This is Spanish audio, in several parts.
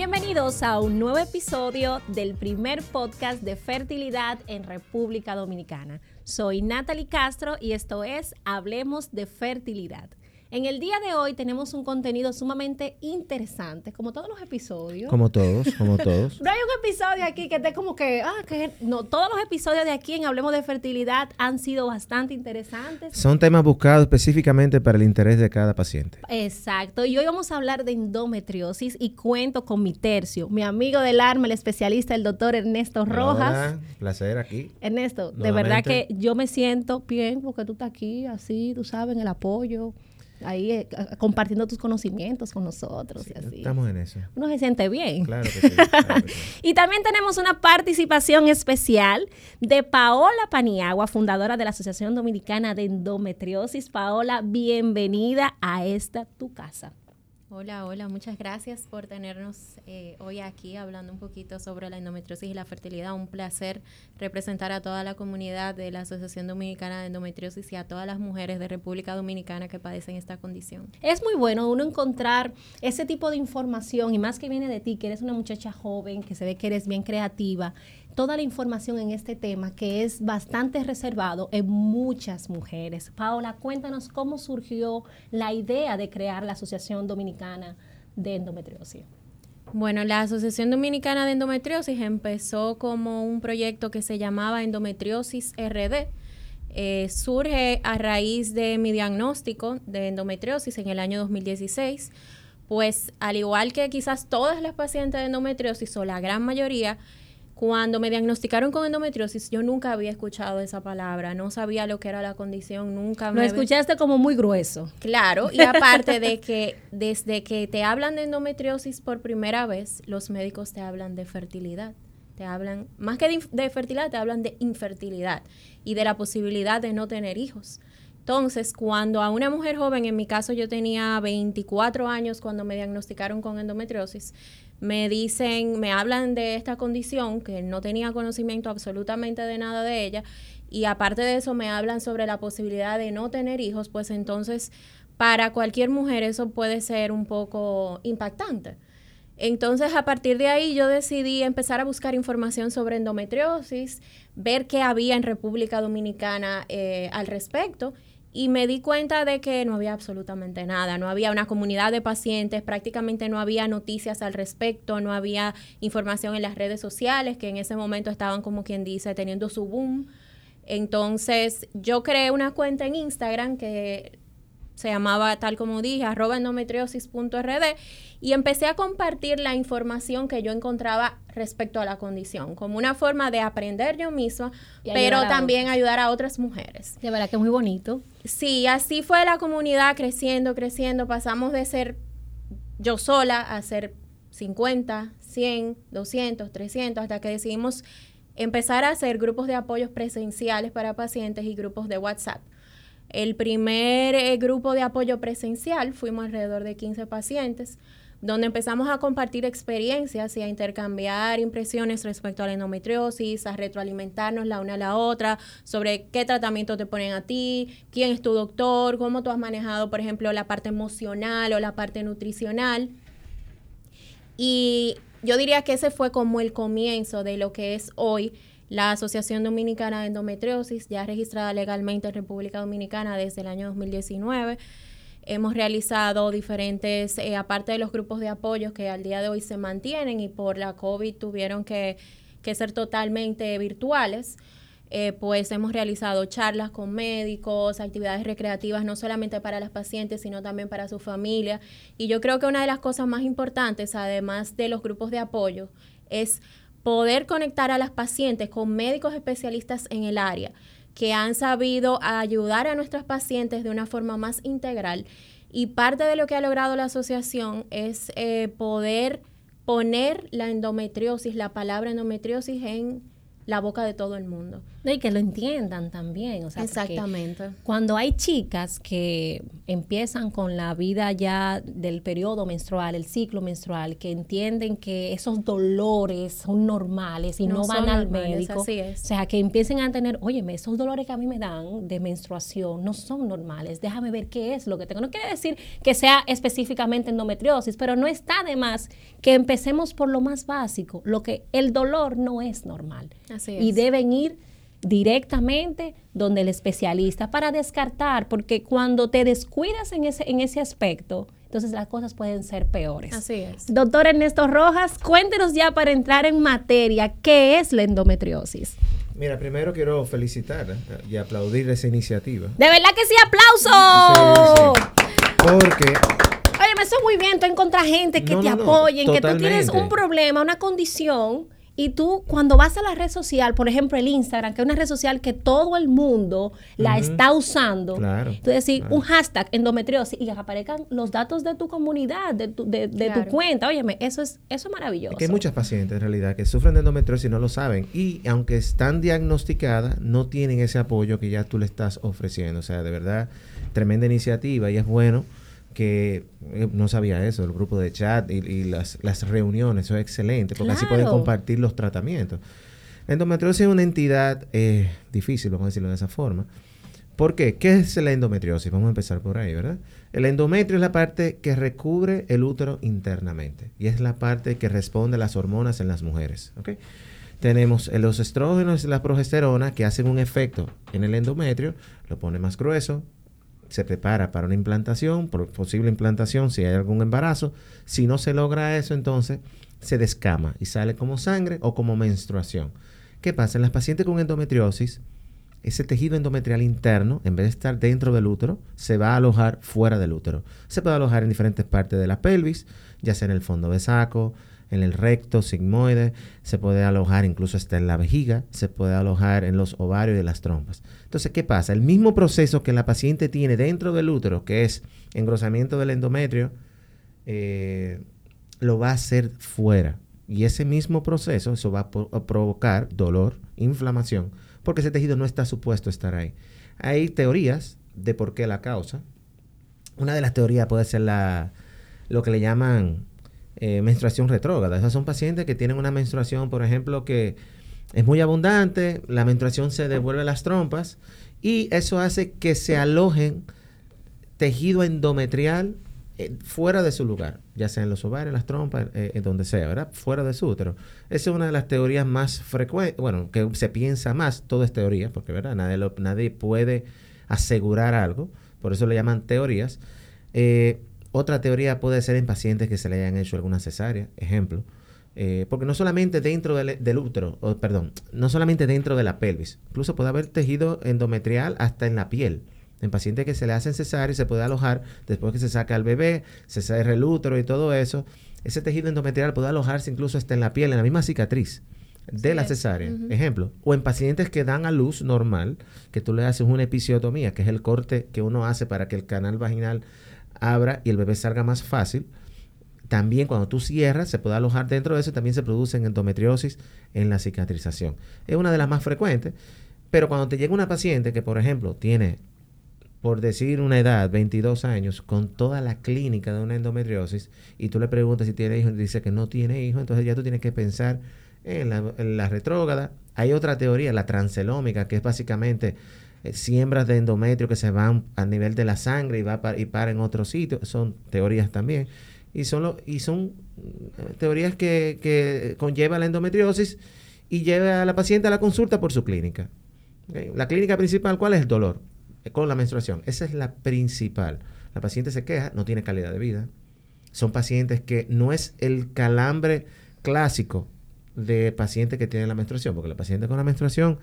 Bienvenidos a un nuevo episodio del primer podcast de fertilidad en República Dominicana. Soy Natalie Castro y esto es Hablemos de Fertilidad. En el día de hoy tenemos un contenido sumamente interesante, como todos los episodios. Como todos, como todos. no hay un episodio aquí que esté como que, ah, que no, todos los episodios de aquí en Hablemos de Fertilidad han sido bastante interesantes. Son temas buscados específicamente para el interés de cada paciente. Exacto, y hoy vamos a hablar de endometriosis y cuento con mi tercio, mi amigo del arma, el especialista, el doctor Ernesto Rojas. Hola, placer aquí. Ernesto, de verdad que yo me siento bien porque tú estás aquí, así, tú sabes, en el apoyo ahí eh, compartiendo tus conocimientos con nosotros. y así. Estamos en eso. Uno se siente bien. Claro que sí. y también tenemos una participación especial de Paola Paniagua, fundadora de la Asociación Dominicana de Endometriosis. Paola, bienvenida a esta tu casa. Hola, hola, muchas gracias por tenernos eh, hoy aquí hablando un poquito sobre la endometriosis y la fertilidad. Un placer representar a toda la comunidad de la Asociación Dominicana de Endometriosis y a todas las mujeres de República Dominicana que padecen esta condición. Es muy bueno uno encontrar ese tipo de información y más que viene de ti, que eres una muchacha joven, que se ve que eres bien creativa toda la información en este tema que es bastante reservado en muchas mujeres. Paola, cuéntanos cómo surgió la idea de crear la Asociación Dominicana de Endometriosis. Bueno, la Asociación Dominicana de Endometriosis empezó como un proyecto que se llamaba Endometriosis RD. Eh, surge a raíz de mi diagnóstico de endometriosis en el año 2016, pues al igual que quizás todas las pacientes de endometriosis o la gran mayoría, cuando me diagnosticaron con endometriosis, yo nunca había escuchado esa palabra, no sabía lo que era la condición, nunca me... Lo escuchaste como muy grueso. Claro, y aparte de que desde que te hablan de endometriosis por primera vez, los médicos te hablan de fertilidad. Te hablan, más que de, de fertilidad, te hablan de infertilidad y de la posibilidad de no tener hijos. Entonces, cuando a una mujer joven, en mi caso yo tenía 24 años cuando me diagnosticaron con endometriosis, me dicen, me hablan de esta condición, que no tenía conocimiento absolutamente de nada de ella, y aparte de eso me hablan sobre la posibilidad de no tener hijos, pues entonces para cualquier mujer eso puede ser un poco impactante. Entonces, a partir de ahí, yo decidí empezar a buscar información sobre endometriosis, ver qué había en República Dominicana eh, al respecto y me di cuenta de que no había absolutamente nada, no había una comunidad de pacientes, prácticamente no había noticias al respecto, no había información en las redes sociales que en ese momento estaban como quien dice teniendo su boom. Entonces yo creé una cuenta en Instagram que se llamaba tal como dije, arroba endometriosis.rd y empecé a compartir la información que yo encontraba respecto a la condición, como una forma de aprender yo misma, pero también ayudar a otras mujeres. De verdad que es muy bonito. Sí, así fue la comunidad creciendo, creciendo, pasamos de ser yo sola a ser 50, 100, 200, 300, hasta que decidimos empezar a hacer grupos de apoyos presenciales para pacientes y grupos de WhatsApp. El primer eh, grupo de apoyo presencial fuimos alrededor de 15 pacientes. donde empezamos a compartir experiencias y a intercambiar impresiones respecto a la endometriosis, a retroalimentarnos la una a la otra sobre qué tratamiento te ponen a ti, quién es tu doctor, cómo tú has manejado, por ejemplo, la parte emocional o la parte nutricional. Y yo diría que ese fue como el comienzo de lo que es hoy la Asociación Dominicana de Endometriosis, ya registrada legalmente en República Dominicana desde el año 2019. Hemos realizado diferentes, eh, aparte de los grupos de apoyo que al día de hoy se mantienen y por la COVID tuvieron que, que ser totalmente virtuales, eh, pues hemos realizado charlas con médicos, actividades recreativas no solamente para las pacientes, sino también para su familia. Y yo creo que una de las cosas más importantes, además de los grupos de apoyo, es poder conectar a las pacientes con médicos especialistas en el área que han sabido ayudar a nuestras pacientes de una forma más integral. Y parte de lo que ha logrado la asociación es eh, poder poner la endometriosis, la palabra endometriosis en la boca de todo el mundo. Y que lo entiendan también. O sea, Exactamente. Cuando hay chicas que empiezan con la vida ya del periodo menstrual, el ciclo menstrual, que entienden que esos dolores son normales y no, van al médico. Así es. O sea, que empiecen a tener, oye, esos dolores que a mí me dan de menstruación no son normales. Déjame ver qué es lo que tengo. No quiere decir que sea específicamente endometriosis, pero no está de más que empecemos por lo más básico, lo que el dolor no es normal. Así es. Y deben ir directamente donde el especialista para descartar, porque cuando te descuidas en ese, en ese aspecto, entonces las cosas pueden ser peores. Así es. Doctor Ernesto Rojas, cuéntenos ya para entrar en materia, ¿qué es la endometriosis? Mira, primero quiero felicitar ¿eh? y aplaudir esa iniciativa. De verdad que sí, aplauso. Sí, sí. Porque Oye, me muy bien, tú encuentras gente que No, te no, no, apoyen, que tú tienes un problema, una condición, y tú cuando vas a la red social, por ejemplo el Instagram, que es una red social que todo el mundo la está usando, Claro, tú claro. un hashtag endometriosis y que aparezcan los datos de tu comunidad, de tu, de, de Claro. tu cuenta, óyeme, eso es, eso es maravilloso. Es que hay muchas pacientes en realidad que sufren de endometriosis y no lo saben. Y aunque están diagnosticadas, no tienen ese apoyo que ya tú le estás ofreciendo. O sea, de verdad, tremenda iniciativa y es bueno que eh, no sabía eso, el grupo de chat y, y las, las reuniones, eso es excelente, porque así pueden compartir los tratamientos. La endometriosis es una entidad eh, difícil, vamos a decirlo de esa forma. ¿Por qué? ¿Qué es la endometriosis? Vamos a empezar por ahí, ¿verdad? El endometrio es la parte que recubre el útero internamente y es la parte que responde a las hormonas en las mujeres. Tenemos eh, los estrógenos y la progesterona que hacen un efecto en el endometrio, lo pone más grueso, se prepara para una implantación, por posible implantación si hay algún embarazo. Si no se logra eso, entonces se descama y sale como sangre o como menstruación. ¿Qué pasa? En las pacientes con endometriosis, ese tejido endometrial interno, en vez de estar dentro del útero, se va a alojar fuera del útero. Se puede alojar en diferentes partes de la pelvis, ya sea en el fondo de saco, en el recto, sigmoide, se puede alojar incluso hasta en la vejiga, se puede alojar en los ovarios y las trompas. Entonces, ¿qué pasa? El mismo proceso que la paciente tiene dentro del útero, que es engrosamiento del endometrio, eh, lo va a hacer fuera. Y ese mismo proceso, eso va a, provocar dolor, inflamación, porque ese tejido no está supuesto a estar ahí. Hay teorías de por qué la causa. Una de las teorías puede ser la, lo que le llaman eh, menstruación retrógrada. Esas son pacientes que tienen una menstruación, por ejemplo, que es muy abundante, la menstruación se devuelve a las trompas y eso hace que se alojen tejido endometrial eh, fuera de su lugar, ya sea en los ovarios, en las trompas, eh, en donde sea, ¿verdad? Fuera de su útero. Esa es una de las teorías más frecuentes, bueno, que se piensa más, todo es teoría, porque, ¿verdad? Nadie, nadie puede asegurar algo, por eso le llaman teorías. Eh, otra teoría puede ser en pacientes que se le hayan hecho alguna cesárea, ejemplo. Eh, porque no solamente dentro del, del útero, perdón, no solamente dentro de la pelvis, incluso puede haber tejido endometrial hasta en la piel. En pacientes que se le hacen cesárea y se puede alojar después que se saca al bebé, se cierra el útero y todo eso. Ese tejido endometrial puede alojarse incluso hasta en la piel, en la misma cicatriz de la cesárea. Ejemplo, o en pacientes que dan a luz normal, que tú le haces una episiotomía, que es el corte que uno hace para que el canal vaginal abra y el bebé salga más fácil. También cuando tú cierras, se puede alojar dentro de eso y también se producen endometriosis en la cicatrización. Es una de las más frecuentes, pero cuando te llega una paciente que, por ejemplo, tiene por decir una edad, 22 años, con toda la clínica de una endometriosis, y tú le preguntas si tiene hijos y dice que no tiene hijos, entonces ya tú tienes que pensar en la, en la retrógrada. Hay otra teoría, la transelómica, que es básicamente eh, siembras de endometrio que se van a nivel de la sangre y va y para en otro sitio. Son teorías también. Y son, y son eh, teorías que, que conlleva la endometriosis y lleva a la paciente a la consulta por su clínica. La clínica principal, ¿cuál es el dolor? Eh, con la menstruación. Esa es la principal. La paciente se queja, no tiene calidad de vida. Son pacientes que no es el calambre clásico de paciente que tiene la menstruación, porque la paciente con la menstruación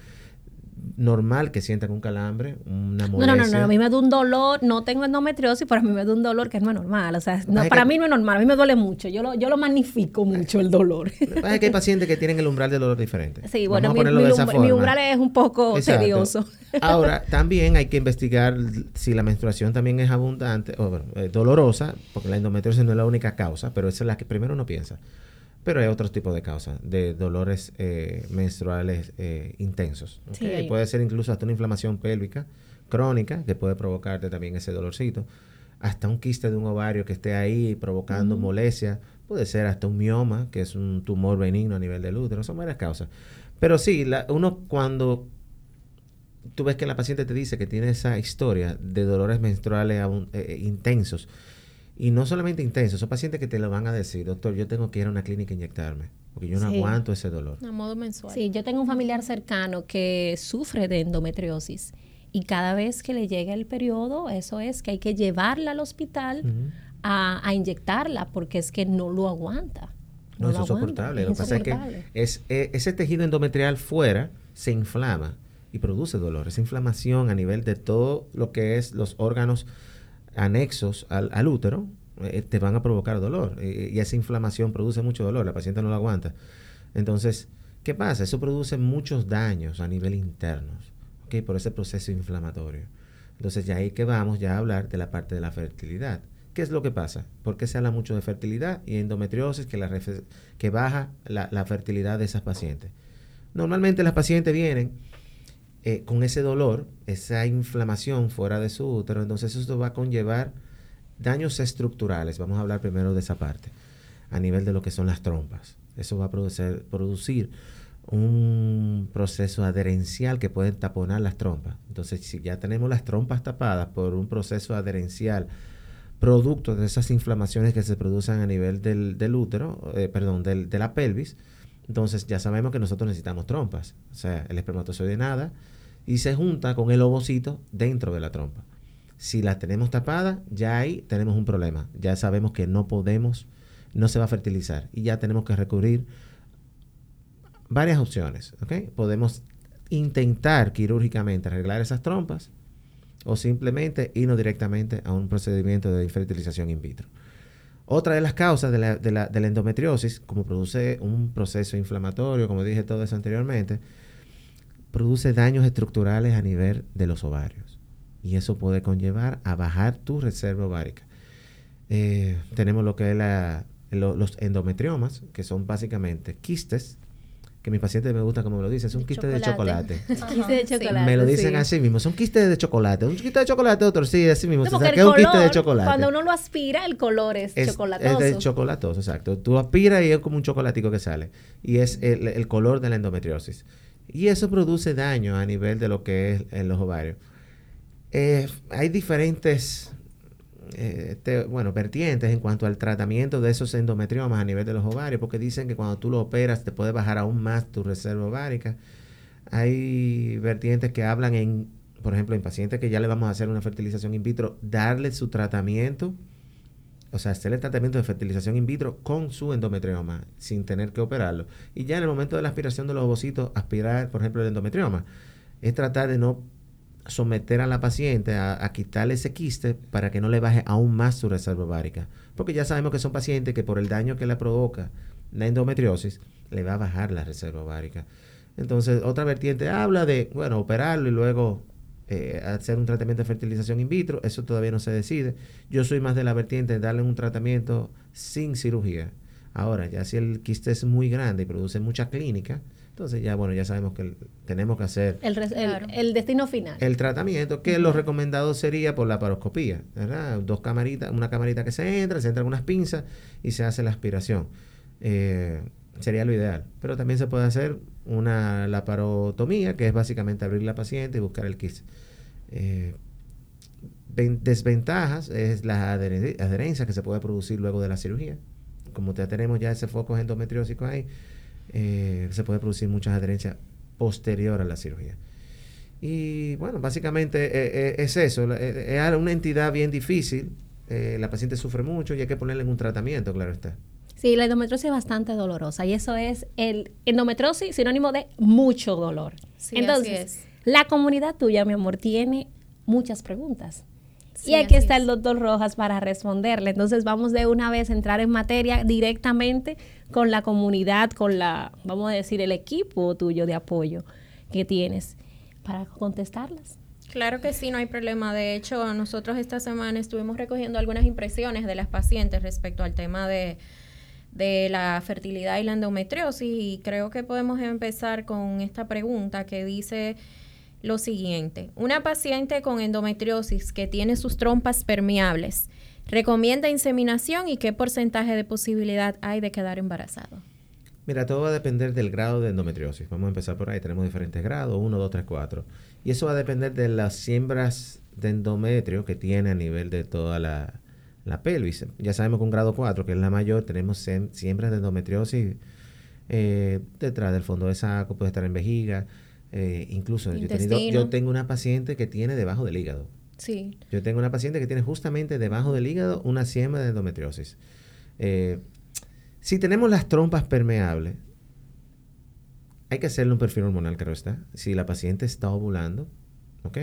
normal que sientan un calambre, una molestia. No, no, no, a mí me da un dolor, no tengo endometriosis, pero a mí me da un dolor que no es normal, o sea, para mí no es normal, a mí me duele mucho, yo lo, yo lo magnifico mucho el dolor. Es que hay pacientes que tienen el umbral de dolor diferente. Sí, bueno, mi, mi, umbral es un poco tedioso. Ahora, también hay que investigar si la menstruación también es abundante o eh, dolorosa, porque la endometriosis no es la única causa, pero esa es la que primero uno piensa. Pero hay otros tipos de causas, de dolores eh, menstruales eh, intensos. puede ser incluso hasta una inflamación pélvica crónica que puede provocarte también ese dolorcito. Hasta un quiste de un ovario que esté ahí provocando molestia. Puede ser hasta un mioma, que es un tumor benigno a nivel del útero. Son varias causas. Pero sí, uno cuando tú ves que la paciente te dice que tiene esa historia de dolores menstruales eh, intensos, y no solamente intenso, son pacientes que te lo van a decir, doctor, yo tengo que ir a una clínica a inyectarme, porque yo no aguanto ese dolor. A modo mensual. Sí, yo tengo un familiar cercano que sufre de endometriosis y cada vez que le llega el periodo, eso es que hay que llevarla al hospital a, inyectarla porque es que no lo aguanta. No, eso es soportable. Lo que pasa es que es, e, ese tejido endometrial fuera se inflama y produce dolor. Esa inflamación a nivel de todo lo que es los órganos anexos al, útero eh, te van a provocar dolor y esa inflamación produce mucho dolor, la paciente no lo aguanta. Entonces, ¿qué pasa? Eso produce muchos daños a nivel interno, ¿ok? Por ese proceso inflamatorio. Entonces, ya ahí que vamos ya a hablar de la parte de la fertilidad. ¿Qué es lo que pasa? ¿Por qué se habla mucho de fertilidad y endometriosis que, la que baja la fertilidad de esas pacientes? Normalmente las pacientes vienen eh, con ese dolor, esa inflamación fuera de su útero, entonces eso va a conllevar daños estructurales. Vamos a hablar primero de esa parte, a nivel de lo que son las trompas. Eso va a producir, un proceso adherencial que puede taponar las trompas. Entonces, si ya tenemos las trompas tapadas por un proceso adherencial, producto de esas inflamaciones que se producen a nivel del, útero, eh, perdón, del, de la pelvis, entonces ya sabemos que nosotros necesitamos trompas. O sea, el espermatozoide nada, y se junta con el ovocito dentro de la trompa. Si la tenemos tapada, ya ahí tenemos un problema. Ya sabemos que no podemos, no se va a fertilizar y ya tenemos que recurrir varias opciones. Podemos intentar quirúrgicamente arreglar esas trompas o simplemente irnos directamente a un procedimiento de fertilización in vitro. Otra de las causas de la, de la, de la endometriosis, como produce un proceso inflamatorio, como dije todo eso anteriormente, produce daños estructurales a nivel de los ovarios. Y eso puede conllevar a bajar tu reserva ovárica. Eh, tenemos lo que es los endometriomas, que son básicamente quistes, que mi paciente me gusta como me lo dice, es un quiste de chocolate. quiste de chocolate. Me lo dicen así mismo, son quistes de chocolate. Un quiste de chocolate, otro sí, así mismo. No, es un quiste de chocolate. Cuando uno lo aspira, el color es, chocolatoso. Es de chocolatoso, exacto. Tú aspiras y es como un chocolatico que sale. Y es el, el color de la endometriosis. Y eso produce daño a nivel de lo que es en los ovarios. Eh, hay diferentes eh, bueno, vertientes en cuanto al tratamiento de esos endometriomas a nivel de los ovarios, porque dicen que cuando tú lo operas te puede bajar aún más tu reserva ovárica. Hay vertientes que hablan en, por ejemplo, en pacientes que ya le vamos a hacer una fertilización in vitro, darle su tratamiento o sea, hacer el tratamiento de fertilización in vitro con su endometrioma, sin tener que operarlo. Y ya en el momento de la aspiración de los ovocitos, aspirar, por ejemplo, el endometrioma, es tratar de no someter a la paciente a, quitarle ese quiste para que no le baje aún más su reserva ovárica. Porque ya sabemos que son pacientes que por el daño que le provoca la endometriosis, le va a bajar la reserva ovárica. Entonces, otra vertiente habla de, bueno, operarlo y luego eh, hacer un tratamiento de fertilización in vitro, eso todavía no se decide. Yo soy más de la vertiente de darle un tratamiento sin cirugía. Ahora, ya si el quiste es muy grande y produce mucha clínica, Entonces ya, bueno, ya sabemos que tenemos que hacer El, el- Claro. el destino final. el tratamiento, que lo recomendado sería por la paroscopía, ¿verdad? Dos camaritas, una camarita que se entra, se entran unas pinzas y se hace la aspiración. Eh, sería lo ideal. Pero también se puede hacer una laparotomía, que es básicamente abrir la paciente y buscar el quiste. Eh, ven- desventajas es la adhere- adherencia que se puede producir luego de la cirugía. Como ya tenemos ya ese foco endometriósico ahí, eh, se puede producir muchas adherencias posterior a la cirugía. Y bueno, básicamente eh, eh, es eso. la- eh, Es una entidad bien difícil. eh, la paciente sufre mucho y hay que ponerle en un tratamiento, claro está. Sí, la endometriosis es bastante dolorosa y eso es el endometriosis sinónimo de mucho dolor. Sí, Entonces, así es. la comunidad tuya, mi amor, tiene muchas preguntas. Sí, y aquí está es. el doctor Rojas para responderle. Entonces vamos de una vez a entrar en materia directamente con la comunidad, con la, vamos a decir, el equipo tuyo de apoyo que tienes para contestarlas. Claro que sí, no hay problema. De hecho, nosotros esta semana estuvimos recogiendo algunas impresiones de las pacientes respecto al tema de, de la fertilidad y la endometriosis y creo que podemos empezar con esta pregunta que dice lo siguiente. Una paciente con endometriosis que tiene sus trompas permeables, ¿recomienda inseminación y qué porcentaje de posibilidad hay de quedar embarazado? Mira, todo va a depender del grado de endometriosis. Vamos a empezar por ahí. Tenemos diferentes grados, 1, 2, 3, 4. Y eso va a depender de las siembras de endometrio que tiene a nivel de toda la, la pelvis. Ya sabemos que un grado 4, que es la mayor, tenemos siembras de endometriosis eh, detrás del fondo de saco, puede estar en vejiga. Eh, incluso yo, tenido- tengo una paciente que tiene debajo del hígado. Sí. Yo tengo una paciente que tiene justamente debajo del hígado una siembra de endometriosis. Eh, si tenemos las trompas permeables, hay que hacerle un perfil hormonal, claro está. Si la paciente está ovulando, ¿ok?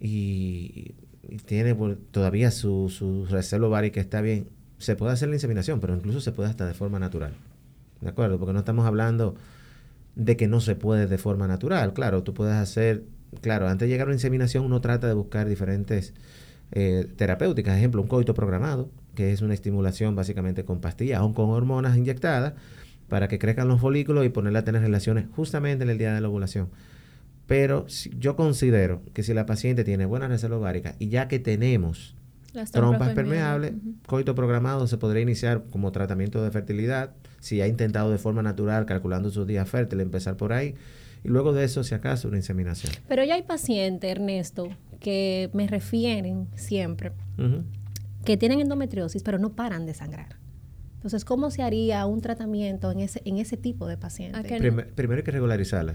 Y, y tiene por- todavía su, su reserva ovárica está bien, se puede hacer la inseminación, pero incluso se puede hasta de forma natural. ¿De acuerdo? Porque no estamos hablando de que no se puede de forma natural. Claro, tú puedes hacer, claro, antes de llegar a una inseminación uno trata de buscar diferentes eh, terapéuticas, ejemplo, un coito programado, que es una estimulación básicamente con pastillas o con hormonas inyectadas para que crezcan los folículos y ponerla a tener relaciones justamente en el día de la ovulación. Pero si- yo considero que si la paciente tiene buena reserva ovárica y ya que tenemos Las trompas permeables, coito programado se podría iniciar como tratamiento de fertilidad, si ha intentado de forma natural, calculando sus días fértiles, empezar por ahí, y luego de eso, si acaso, una inseminación. Pero ya hay pacientes, Ernesto, que me refieren siempre que tienen endometriosis, pero no paran de sangrar. Entonces, ¿cómo se haría un tratamiento en ese, en ese tipo de paciente? ¿A qué no? Primer- primero hay que regularizarla.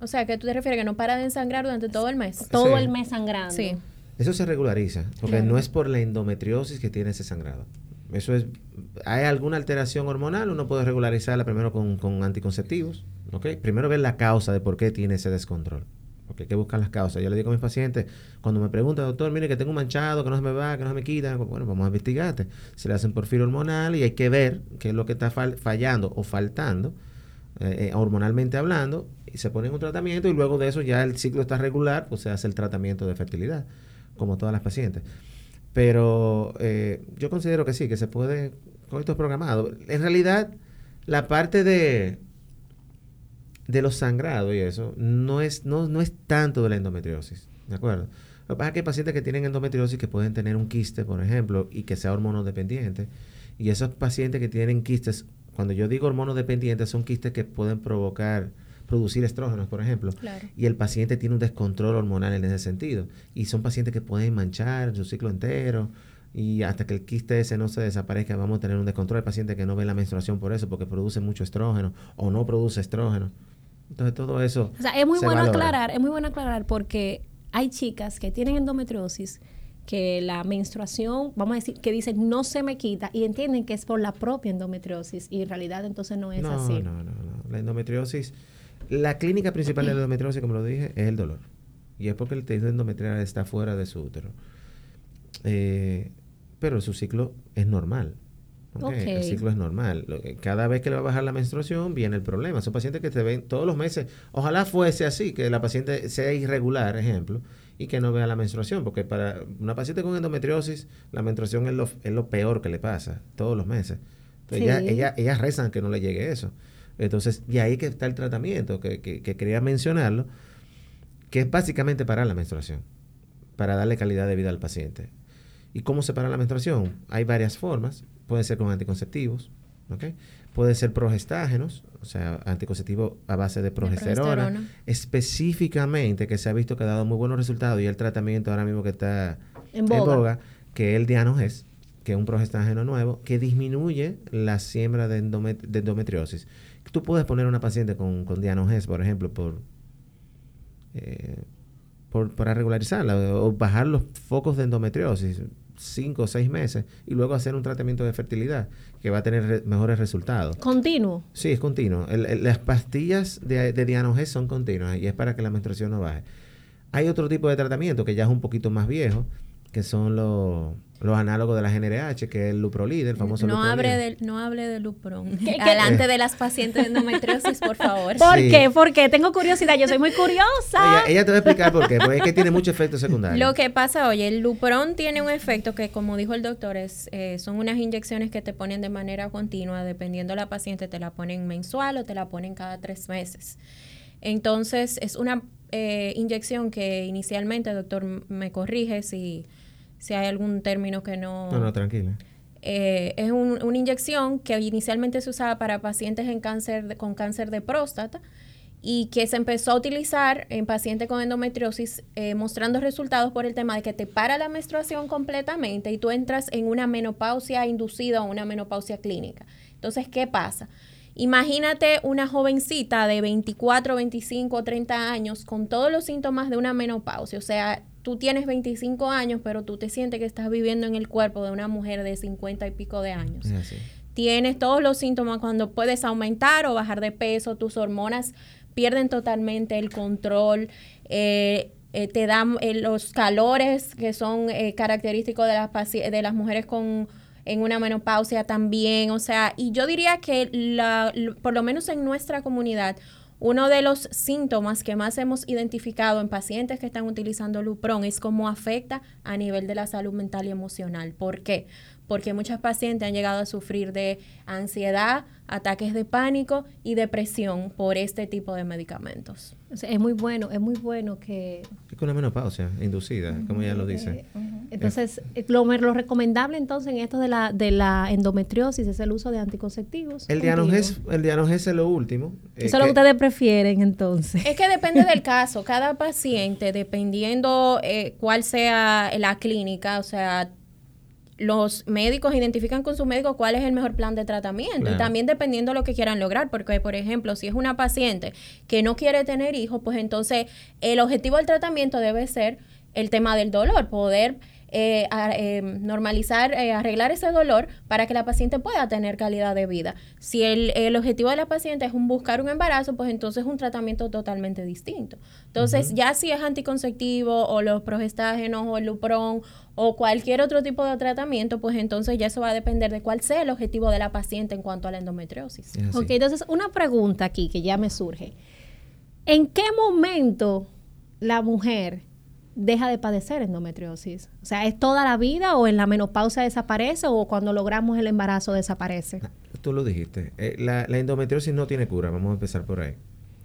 O sea, que tú te refieres que no para de ensangrar durante todo el mes. Todo Sí. el mes sangrando. Sí. Eso se regulariza, porque Claro. no es por la endometriosis que tiene ese sangrado. Eso es, hay alguna alteración hormonal, uno puede regularizarla primero con, con anticonceptivos, ¿ok? Primero ver la causa de por qué tiene ese descontrol. Porque hay que buscar las causas. Yo le digo a mis pacientes, cuando me preguntan, doctor, mire que tengo un manchado, que no se me va, que no se me quita, bueno, vamos a investigarte. Se le hacen perfil hormonal y hay que ver qué es lo que está fal- fallando o faltando, eh, eh, hormonalmente hablando, y se pone en un tratamiento y luego de eso ya el ciclo está regular, pues se hace el tratamiento de fertilidad, como todas las pacientes. Pero eh, yo considero que sí, que se puede con estos programados. En realidad, la parte de de los sangrados y eso no es no, no es tanto de la endometriosis, ¿de acuerdo? Lo que pasa es que hay pacientes que tienen endometriosis que pueden tener un quiste, por ejemplo, y que sea hormonodependiente. Y esos pacientes que tienen quistes, cuando yo digo hormonodependientes, son quistes que pueden provocar, producir estrógenos, por ejemplo. Claro. Y el paciente tiene un descontrol hormonal en ese sentido. Y son pacientes que pueden manchar su ciclo entero. Y hasta que el quiste ese no se desaparezca, vamos a tener un descontrol. Hay pacientes que no ven la menstruación por eso, porque produce mucho estrógeno o no produce estrógeno. Entonces todo eso. O sea, es muy se bueno valora. aclarar, es muy bueno aclarar porque hay chicas que tienen endometriosis que la menstruación, vamos a decir, que dicen no se me quita y entienden que es por la propia endometriosis y en realidad entonces no es no, así. No, no, no. La endometriosis, la clínica principal de la endometriosis, como lo dije, es el dolor. Y es porque el tejido endometrial está fuera de su útero. Eh, pero su ciclo es normal. ¿ok? Ok. El ciclo es normal. Cada vez que le va a bajar la menstruación, viene el problema. Son pacientes que te ven todos los meses. Ojalá fuese así, que la paciente sea irregular, ejemplo, y que no vea la menstruación. Porque para una paciente con endometriosis, la menstruación es lo, es lo peor que le pasa todos los meses. Entonces, Sí. ella- ella- ellas rezan que no le llegue eso. Entonces, y ahí que está el tratamiento, que, que, que quería mencionarlo, que es básicamente parar la menstruación, para darle calidad de vida al paciente. ¿Y cómo se para la menstruación? Hay varias formas. Puede ser con anticonceptivos, ¿ok? Puede ser progestágenos, o sea, anticonceptivo a base de progesterona, progesterona. específicamente que se ha visto que ha dado muy buenos resultados y el tratamiento ahora mismo que está En boga. que es el Dianoges, que es un progestágeno nuevo, que disminuye la siembra de endometriosis. Tú puedes poner a una paciente con, con Dianoges, por ejemplo, por, eh, por, para regularizarla o bajar los focos de endometriosis cinco o seis meses y luego hacer un tratamiento de fertilidad que va a tener re- mejores resultados. Continuo. Sí, es continuo. El- el- las pastillas de, de Dianoges son continuas y es para que la menstruación no baje. Hay otro tipo de tratamiento que ya es un poquito más viejo, que son los, los análogos de la GNRH, que es el Luprolid, el famoso No Luprolid. hable, del, no hable de Lupron. ¿Qué- qué- Delante de las pacientes de endometriosis, por favor. ¿Por Sí. qué? ¿Por qué? Tengo curiosidad. Yo soy muy curiosa. Ella, ella te va a explicar por qué, porque es que tiene mucho efecto secundario. Lo que pasa, oye, el Lupron tiene un efecto que, como dijo el doctor, es, eh, son unas inyecciones que te ponen de manera continua, dependiendo la paciente, te la ponen mensual o te la ponen cada tres meses. Entonces, es una eh, inyección que inicialmente, doctor, me corrige si, si hay algún término que no... No, no, tranquila. Eh, es un- una inyección que inicialmente se usaba para pacientes en cáncer de- con cáncer de próstata y que se empezó a utilizar en pacientes con endometriosis eh, mostrando resultados por el tema de que te para la menstruación completamente y tú entras en una menopausia inducida o una menopausia clínica. Entonces, ¿qué pasa? Imagínate una jovencita de 24, 25, 30 años con todos los síntomas de una menopausia. O sea, tú tienes 25 años, pero tú te sientes que estás viviendo en el cuerpo de una mujer de 50 y pico de años así. tienes todos los síntomas cuando puedes aumentar o bajar de peso, tus hormonas pierden totalmente el control, eh, eh, te dan eh, los calores que son característicos de las, de las mujeres con en una menopausia también, o sea, y yo diría que la, por lo menos en nuestra comunidad, uno de los síntomas que más hemos identificado en pacientes que están utilizando Lupron es cómo afecta a nivel de la salud mental y emocional. ¿Por qué? Porque muchas pacientes han llegado a sufrir de ansiedad, ataques de pánico y depresión por este tipo de medicamentos. O sea, es muy bueno, es muy bueno que... Es con una menopausia inducida, como ella lo dice. Entonces, eh, lo, lo recomendable entonces en esto de la, de la endometriosis es el uso de anticonceptivos. El. Dianoges, el Dianoges es lo último. eh, Eso es lo que que- ustedes prefieren entonces. Es que depende del caso. Cada paciente, dependiendo eh, cuál sea la clínica, o sea, los médicos identifican con su médico cuál es el mejor plan de tratamiento Claro. y también dependiendo de lo que quieran lograr, porque por ejemplo, si es una paciente que no quiere tener hijos, pues entonces el objetivo del tratamiento debe ser el tema del dolor, poder eh, a- eh, normalizar, eh, arreglar ese dolor para que la paciente pueda tener calidad de vida. Si el, el objetivo de la paciente es un buscar un embarazo, pues entonces es un tratamiento totalmente distinto. Entonces, ya si es anticonceptivo o los progestágenos o el Lupron o cualquier otro tipo de tratamiento, pues entonces ya eso va a depender de cuál sea el objetivo de la paciente en cuanto a la endometriosis. Ok, entonces una pregunta aquí que ya me surge. ¿En qué momento la mujer deja de padecer endometriosis? O sea, ¿es toda la vida o en la menopausia desaparece o cuando logramos el embarazo desaparece? Tú lo dijiste. Eh, la, la endometriosis no tiene cura, vamos a empezar por ahí.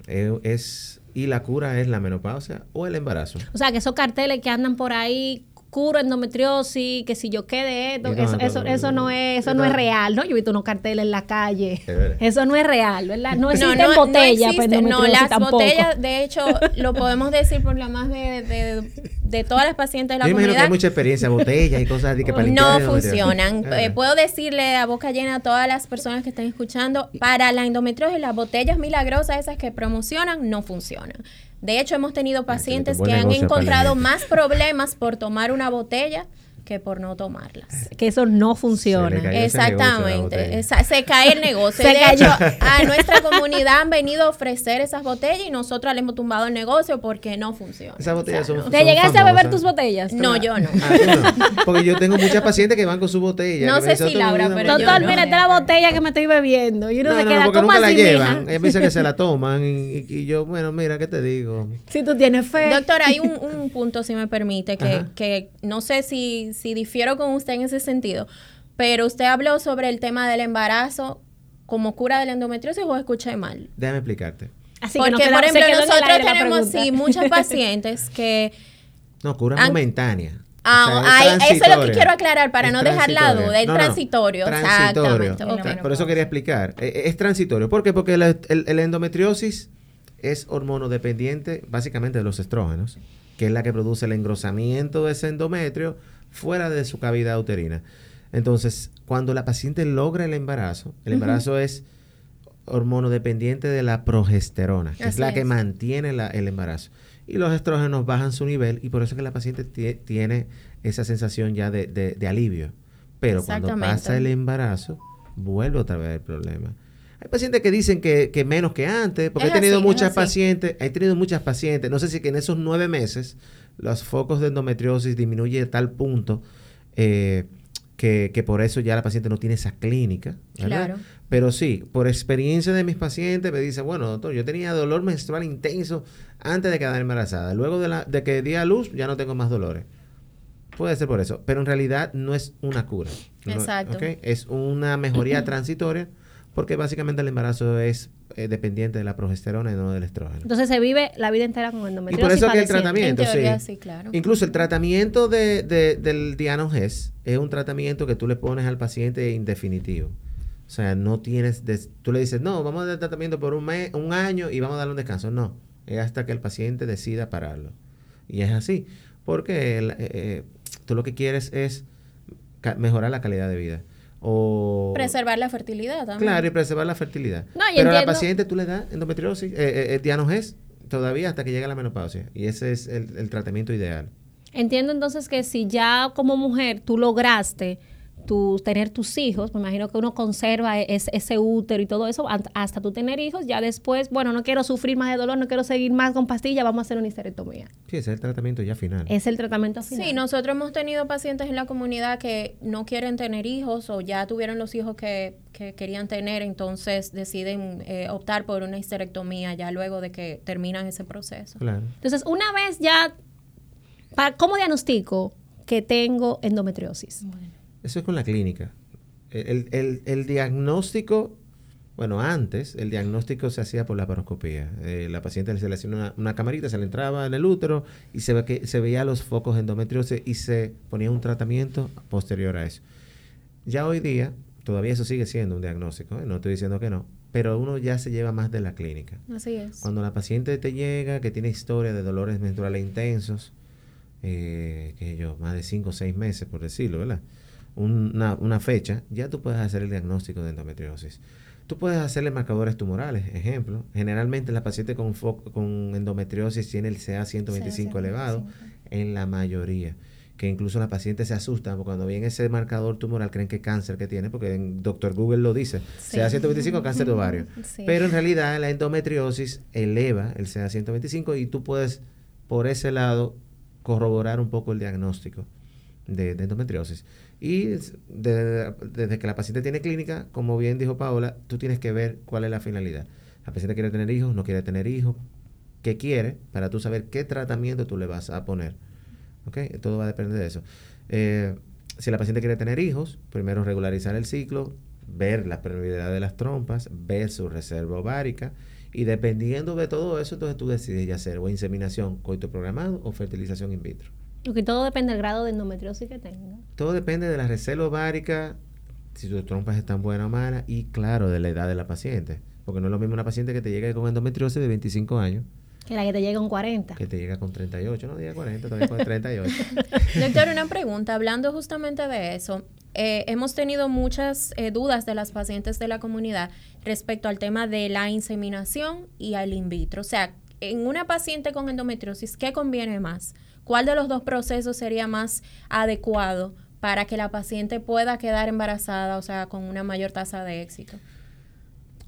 Eh, es, y la cura es la menopausia o el embarazo. O sea, que esos carteles que andan por ahí, curo endometriosis, que si yo quede esto, no, eso, no, eso, no, eso no, no es, eso no. no es real, ¿no? Yo he visto unos carteles en la calle. Eso no es real, ¿verdad? No No, existen no, no botellas existe. No, endometriosis las tampoco. botellas, de hecho, lo podemos decir por la más de, de, de todas las pacientes de la Yo imagino que hay mucha experiencia, botellas y cosas así que para no funcionan. Ah. Eh, puedo decirle a boca llena a todas las personas que están escuchando, para la endometriosis las botellas milagrosas esas que promocionan no funcionan. De hecho, hemos tenido pacientes que han encontrado más problemas por tomar una botella que por no tomarlas. Que eso no funciona. Se Exactamente, esa- se cae el negocio. Se de cayó. hecho, a nuestra comunidad han venido a ofrecer esas botellas y nosotros le hemos tumbado el negocio porque no funciona. Esas botellas son, ¿Te son llegaste a beber tus botellas? No, yo no. Ah, tú no. Porque yo tengo muchas pacientes que van con su botella. No sé si "Doctor, Laura, ayúdame". pero yo Doctor, no. mira, esta es la botella que me estoy bebiendo. Y uno No, se no, queda, ¿cómo nunca la así, llevan. mija? Ellos piensan que se la toman y, y yo, bueno, mira, ¿qué te digo? Si tú tienes fe. Doctor, hay un, un punto, si me permite, que, que no sé si, si difiero con usted en ese sentido, pero usted habló sobre el tema del embarazo como cura de la endometriosis o escuché mal. Déjame explicarte. Así que Porque, no queda- por ejemplo, nosotros tenemos sí, muchas pacientes que... No, cura momentánea. Ah, O sea, ay, eso es lo que quiero aclarar para Es no dejar la duda, el No, no, transitorio, transitorio. exactamente. Por eso quería explicar. Eh, eh, Es transitorio. ¿Por qué? Porque la, el, el endometriosis es hormonodependiente básicamente de los estrógenos, que es la que produce el engrosamiento de ese endometrio fuera de su cavidad uterina. Entonces, cuando la paciente logra el embarazo, el embarazo es hormonodependiente de la progesterona, que es la que mantiene la- el embarazo. Y los estrógenos bajan su nivel y por eso es que la paciente tie- tiene esa sensación ya de, de- de alivio. Pero cuando pasa el embarazo, vuelve otra vez el problema. Hay pacientes que dicen que, que menos que antes, porque Es he tenido así, muchas pacientes, he tenido muchas pacientes, no sé si que en esos nueve meses los focos de endometriosis disminuyen a tal punto eh, que, que por eso ya la paciente no tiene esa clínica, ¿verdad? Claro. Pero sí, por experiencia de mis pacientes me dicen, bueno, doctor, yo tenía dolor menstrual intenso antes de quedar embarazada. Luego de, la, de que di a luz ya no tengo más dolores. Puede ser por eso, pero en realidad no es una cura. No- Exacto. Es una mejoría transitoria porque básicamente el embarazo es eh, dependiente de la progesterona y no del estrógeno. Entonces se vive la vida entera con Y endometriosis. por eso que el tratamiento, En teoría, sí. sí, claro. Incluso el tratamiento de, de- del Dianoges es un tratamiento que tú le pones al paciente indefinitivo. O sea, no tienes, des- tú le dices, no, vamos a dar tratamiento por un, mes, un año y vamos a darle un descanso. No, es hasta que el paciente decida pararlo. Y es así, porque el- eh, eh, tú lo que quieres es mejorar la calidad de vida. O Preservar la fertilidad también. Claro, y preservar la fertilidad. No, Pero a la entiendo- paciente tú le das endometriosis, eh, eh, eh, Dianoges todavía hasta que llegue la menopausia. Y ese es el, el tratamiento ideal. Entiendo entonces que si ya como mujer tú lograste tu, tener tus hijos, me imagino que uno conserva e- es- ese útero y todo eso hasta tú tener hijos, ya después, bueno, no quiero sufrir más de dolor, no quiero seguir más con pastillas, vamos a hacer una histerectomía. Sí, ese es el tratamiento ya final. Es el tratamiento final. Sí, nosotros hemos tenido pacientes en la comunidad que no quieren tener hijos o ya tuvieron los hijos que, que querían tener, entonces deciden eh, optar por una histerectomía ya luego de que terminan ese proceso. Claro. Entonces, una vez ya, para, ¿cómo diagnostico que tengo endometriosis? Eso es con la clínica. El, el- el diagnóstico, bueno, antes el diagnóstico se hacía por la paroscopía. Eh, la paciente se le hacía una, una camarita, se le entraba en el útero y se, ve que, se veía los focos endometriosis y se ponía un tratamiento posterior a eso. Ya hoy día, todavía eso sigue siendo un diagnóstico, ¿eh? no estoy diciendo que no, pero uno ya se lleva más de la clínica. Así es. Cuando la paciente te llega, que tiene historia de dolores menstruales intensos, eh, que yo, más de 5 o 6 meses, por decirlo, ¿verdad? Una, una fecha, ya tú puedes hacer el diagnóstico de endometriosis. Tú puedes hacerle marcadores tumorales, ejemplo. Generalmente la paciente con, con endometriosis tiene el CA125 elevado, en la mayoría. Que incluso la paciente se asusta porque cuando ven ese marcador tumoral creen que cáncer que tiene, porque en Doctor Google lo dice, Sí. CA125 cáncer de ovario. Sí. Pero en realidad la endometriosis eleva el CA125 y tú puedes por ese lado corroborar un poco el diagnóstico de, endometriosis. Y es- de- desde que la paciente tiene clínica, como bien dijo Paola, tú tienes que ver cuál es la finalidad. La paciente quiere tener hijos, no quiere tener hijos, qué quiere, para tú saber qué tratamiento tú le vas a poner. ¿Ok? Todo va a depender de eso. Eh, si la paciente quiere tener hijos, primero regularizar el ciclo, ver la permeabilidad de las trompas, ver su reserva ovárica y dependiendo de todo eso, entonces tú decides ya hacer o inseminación coito programado o fertilización in vitro. Porque todo depende del grado de endometriosis que tenga. Todo depende de la reserva ovárica, si tus trompas están buenas o malas y claro, de la edad de la paciente. Porque no es lo mismo una paciente que te llegue con endometriosis de 25 años Que la que te llega un 40. que te llega con 38, no diga 40, todavía con 38. Doctor, una pregunta. Hablando justamente de eso, eh, hemos tenido muchas eh, dudas de las pacientes de la comunidad respecto al tema de la inseminación y al in vitro. O sea, en una paciente con endometriosis, ¿qué conviene más? ¿Cuál de los dos procesos sería más adecuado para que la paciente pueda quedar embarazada, o sea, con una mayor tasa de éxito?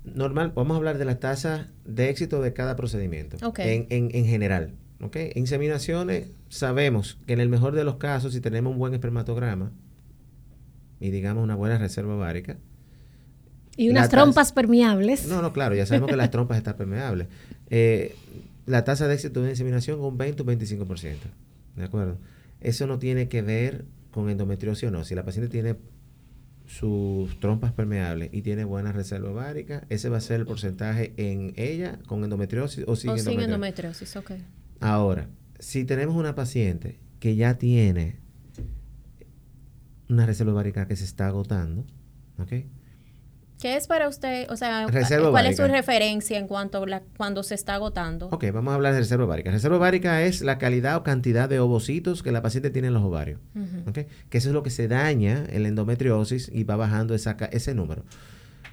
Normal, vamos a hablar de las tasas de éxito de cada procedimiento. Ok. En, en, en general. ¿ok? Inseminaciones, sabemos que en el mejor de los casos, si tenemos un buen espermatograma y digamos una buena reserva ovárica, Y unas La trompas permeables. No, no, claro, ya sabemos que las trompas están permeables. Eh, la tasa de éxito de una inseminación un 20 o 25%. ¿De acuerdo? Eso no tiene que ver con endometriosis o no. Si la paciente tiene sus trompas permeables y tiene buena reserva ovárica, ese va a ser el porcentaje en ella con endometriosis o sin o sin endometriosis. endometriosis, ok. Ahora, si tenemos una paciente que ya tiene una reserva ovárica que se está agotando, ¿ok? ¿Qué es para usted? O sea, Reserva ¿cuál es su referencia en cuanto a cuando se está agotando? Ok, vamos a hablar de reserva ovárica. Reserva ovárica es la calidad o cantidad de ovocitos que la paciente tiene en los ovarios. Ujú. ¿ok? Que eso es lo que se daña en la endometriosis y va bajando esa ese número.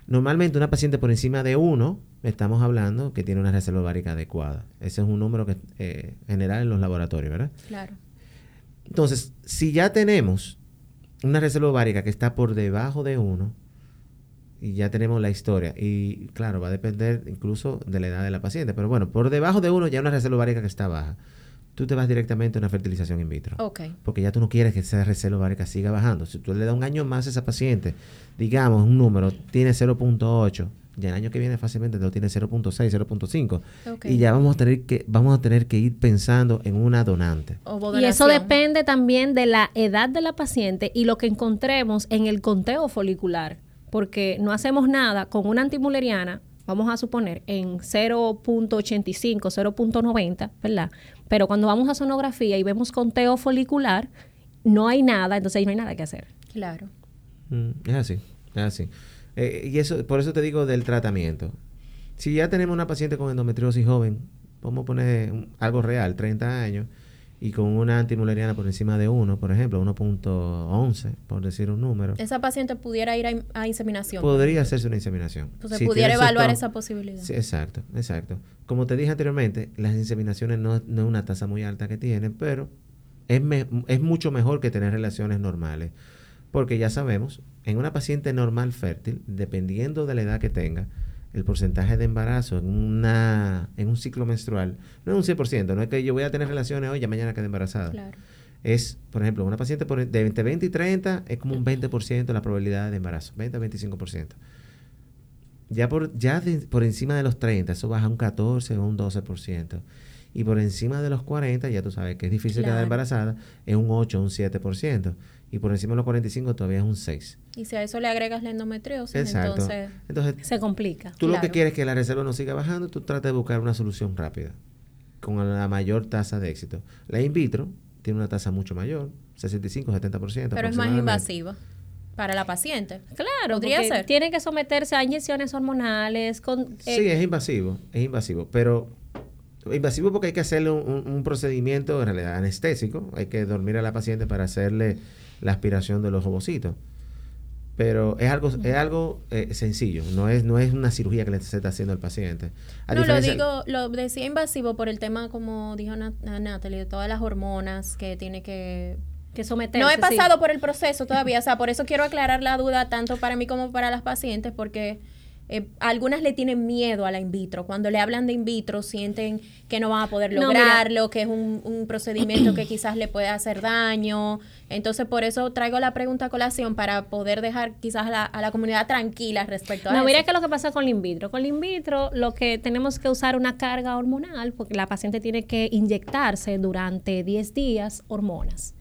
Normalmente una paciente por encima de uno, estamos hablando que tiene una reserva ovárica adecuada. Ese es un número que eh, general en los laboratorios, ¿verdad? Claro. Entonces, si ya tenemos una reserva ovárica que está por debajo de uno, y ya tenemos la historia, y claro, va a depender incluso de la edad de la paciente, pero bueno, por debajo de uno ya una reserva ovárica que está baja, tú te vas directamente a una fertilización in vitro. Ok. Porque ya tú no quieres que esa reserva ovárica siga bajando. Si tú le das un año más a esa paciente, digamos un número, tiene 0.8, ya el año que viene fácilmente te lo tiene 0.6, 0.5. Ok. Y ya vamos a tener que vamos a tener que ir pensando en una donante. Y eso depende también de la edad de la paciente y lo que encontremos en el conteo folicular, porque no hacemos nada con una antimuleriana, vamos a suponer, en 0.85, 0.90, ¿verdad? Pero cuando vamos a sonografía y vemos conteo folicular, no hay nada, entonces ahí no hay nada que hacer. Claro. Mm, es así, es así. Eh, y eso, por eso te digo del tratamiento. Si ya tenemos una paciente con endometriosis joven, vamos a poner algo real, 30 años, y con una antimuleriana por encima de 1, por ejemplo, 1.11, por decir un número, Esa paciente pudiera ir a, a inseminación. podría hacerse una inseminación. Entonces, Si pudiera evaluar esa posibilidad. Sí, exacto, exacto. Como te dije anteriormente, las inseminaciones no, no es una tasa muy alta que tienen, pero es, me- es mucho mejor que tener relaciones normales. Porque ya sabemos, en una paciente normal fértil, dependiendo de la edad que tenga, el porcentaje de embarazo en, una, en un ciclo menstrual no es un 100%, no es que yo voy a tener relaciones hoy y mañana quede embarazada. Claro. Es, por ejemplo, una paciente por, de entre 20 y 30 es como un 20% la probabilidad de embarazo, 20 a 25%. Ya por, ya de- por encima de los 30, eso baja un 14 o un 12%. Y por encima de los 40, ya tú sabes que es difícil quedar Claro. embarazada, es un 8 o un 7%. Y por encima de los 45 todavía es un 6. Y si a eso le agregas la endometriosis, Exacto. entonces... Entonces, Se complica. tú lo que quieres es que la reserva no siga bajando, tú tratas de buscar una solución rápida, con la mayor tasa de éxito. La in vitro tiene una tasa mucho mayor, 65, 70%. Pero es más invasiva para la paciente. Claro, Podría ser. tiene que someterse a inyecciones hormonales con eh, Sí, es invasivo, es invasivo, pero invasivo porque hay que hacerle un, un- un procedimiento en realidad anestésico, hay que dormir a la paciente para hacerle la aspiración de los ovocitos. Pero es algo, es algo eh, sencillo, no es, no es una cirugía que le se está haciendo al paciente. A no, lo digo, lo decía invasivo por el tema, como dijo Nat- Natalie, de todas las hormonas que tiene que... que someterse. No he sí. pasado por el proceso todavía, o sea, por eso quiero aclarar la duda tanto para mí como para las pacientes, porque eh, algunas le tienen miedo a la in vitro. Cuando le hablan de in vitro, sienten que no van a poder No, lograrlo, que es un, un procedimiento que quizás le puede hacer daño. Entonces, por eso traigo la pregunta a colación para poder dejar quizás a la, a la comunidad tranquila respecto a No, eso. mira que lo que pasa con el in vitro. Con el in vitro lo que tenemos que usar una carga hormonal porque la paciente tiene que inyectarse durante 10 días hormonas.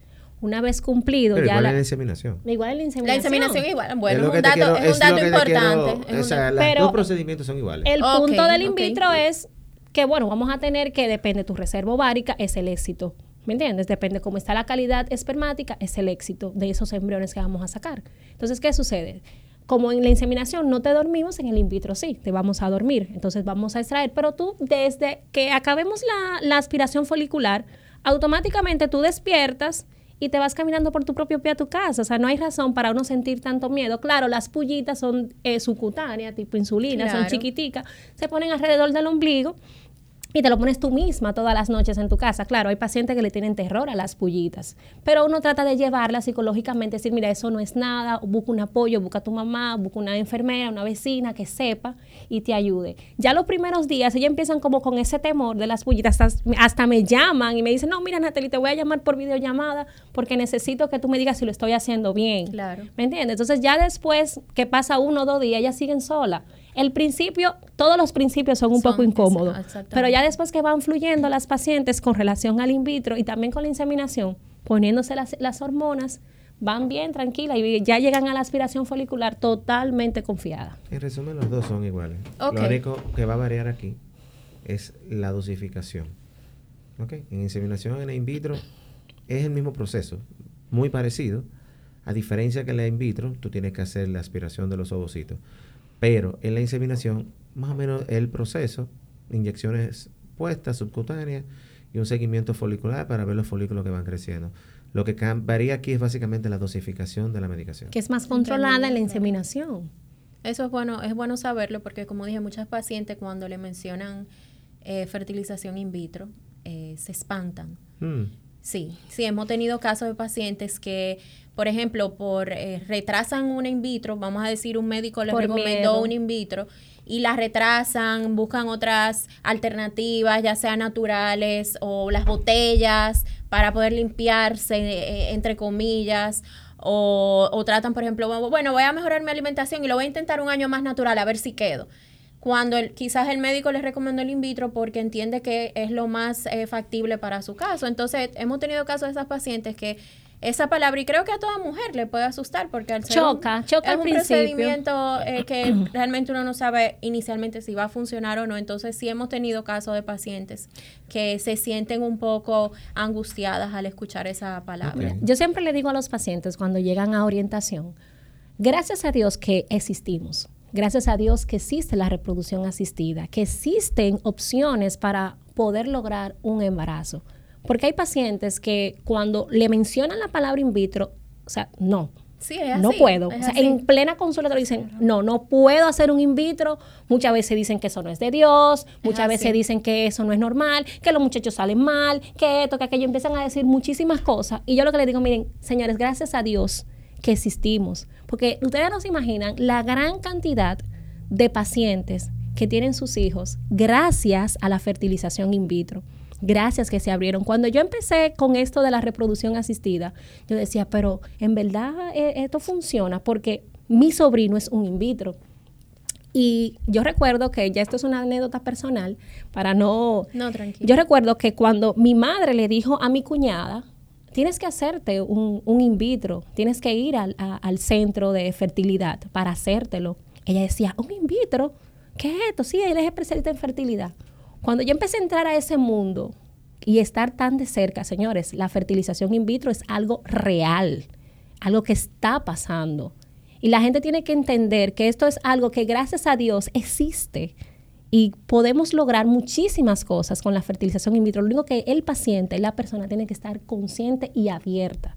Una vez cumplido Pero ya igual la, en la inseminación. igual en la La inseminación. inseminación igual. Bueno, Es es, un dato, quiero- es es un dato importante. quiero- es o sea, los Pero- dos procedimientos son iguales. El punto del in vitro es que, bueno, vamos a tener que, depende de tu reserva ovárica, es el éxito. ¿Me entiendes? Depende cómo está la calidad espermática, es el éxito de esos embriones que vamos a sacar. Entonces, ¿qué sucede? Como en la inseminación no te dormimos, en el in vitro sí, te vamos a dormir. Entonces vamos a extraer. Pero tú, desde que acabemos la, la aspiración folicular, automáticamente tú despiertas y te vas caminando por tu propio pie a tu casa. O sea, no hay razón para uno sentir tanto miedo. Claro, las pullitas son eh, subcutáneas, tipo insulina, son chiquiticas, se ponen alrededor del ombligo y te lo pones tú misma todas las noches en tu casa. Claro, hay pacientes que le tienen terror a las pullitas, pero uno trata de llevarla psicológicamente, decir, mira, eso no es nada, busca un apoyo, busca a tu mamá, busca una enfermera, una vecina que sepa y te ayude. Ya los primeros días, ellos empiezan como con ese temor de las pullitas, hasta, hasta me llaman y me dicen, no, mira, Natalie, te voy a llamar por videollamada porque necesito que tú me digas si lo estoy haciendo bien. Claro. ¿Me entiendes? Entonces ya después que pasa uno o dos días, ellas siguen solas. El principio, todos los principios son un Son, poco incómodos, pero ya después que van fluyendo las pacientes con relación al in vitro y también con la inseminación, poniéndose las, las hormonas, van bien, tranquilas y ya llegan a la aspiración folicular totalmente confiada. En resumen, los dos son iguales. Lo único que va a variar aquí es la dosificación. ¿Ok? En inseminación en in vitro es el mismo proceso, muy parecido. A diferencia que en la in vitro, tú tienes que hacer la aspiración de los ovocitos. Pero en la inseminación, más o menos el proceso, inyecciones puestas, subcutáneas y un seguimiento folicular para ver los folículos que van creciendo. Lo que varía aquí es básicamente la dosificación de la medicación. Que es más controlada en la inseminación. Eso es bueno, es bueno saberlo porque como dije, muchas pacientes cuando le mencionan eh, fertilización in vitro eh, se espantan. Mm. Sí, sí, hemos tenido casos de pacientes que, por ejemplo, por eh, retrasan una in vitro, vamos a decir, un médico les Por recomendó miedo. una in vitro y la retrasan, buscan otras alternativas, ya sean naturales o las botellas para poder limpiarse, eh, entre comillas. O, o tratan, por ejemplo, bueno, voy a mejorar mi alimentación y lo voy a intentar un año más natural a ver si quedo cuando el- quizás el médico les recomendó el in vitro porque entiende que es lo más eh, factible para su caso. Entonces, hemos tenido casos de esas pacientes que esa palabra, y creo que a toda mujer le puede asustar porque al ser un- Choca, choca es al un principio. procedimiento eh, que realmente uno no sabe inicialmente si va a funcionar o no. Entonces, sí hemos tenido casos de pacientes que se sienten un poco angustiadas al escuchar esa palabra. Yo siempre le digo a los pacientes cuando llegan a orientación, gracias a Dios que existimos, gracias a Dios que existe la reproducción asistida, que existen opciones para poder lograr un embarazo. Porque hay pacientes que cuando le mencionan la palabra in vitro, o sea, no, Sí, es no puedo. es O sea, así. en plena consulta te lo dicen, no, no puedo hacer un in vitro. Muchas veces dicen que eso no es de Dios, muchas veces dicen que eso no es normal, que los muchachos salen mal, que esto, que aquello, empiezan a decir muchísimas cosas. Y yo lo que les digo, miren, señores, gracias a Dios que existimos. Porque ustedes no se imaginan la gran cantidad de pacientes que tienen sus hijos gracias a la fertilización in vitro. Gracias que se abrieron. Cuando yo empecé con esto de la reproducción asistida, yo decía, pero en verdad eh, esto funciona porque mi sobrino es un in vitro. Y yo recuerdo que, ya esto es una anécdota personal, para no... No, tranquilo. Yo recuerdo que cuando mi madre le dijo a mi cuñada, tienes que hacerte un, un in vitro, tienes que ir al, a- al centro de fertilidad para hacértelo. Ella decía, un in vitro, ¿qué es esto? Sí, él es especialista en fertilidad. Cuando yo empecé a entrar a ese mundo y estar tan de cerca, señores, la fertilización in vitro es algo real, algo que está pasando. Y la gente tiene que entender que esto es algo que gracias a Dios existe y podemos lograr muchísimas cosas con la fertilización in vitro. Lo único que el paciente, la persona tiene que estar consciente y abierta.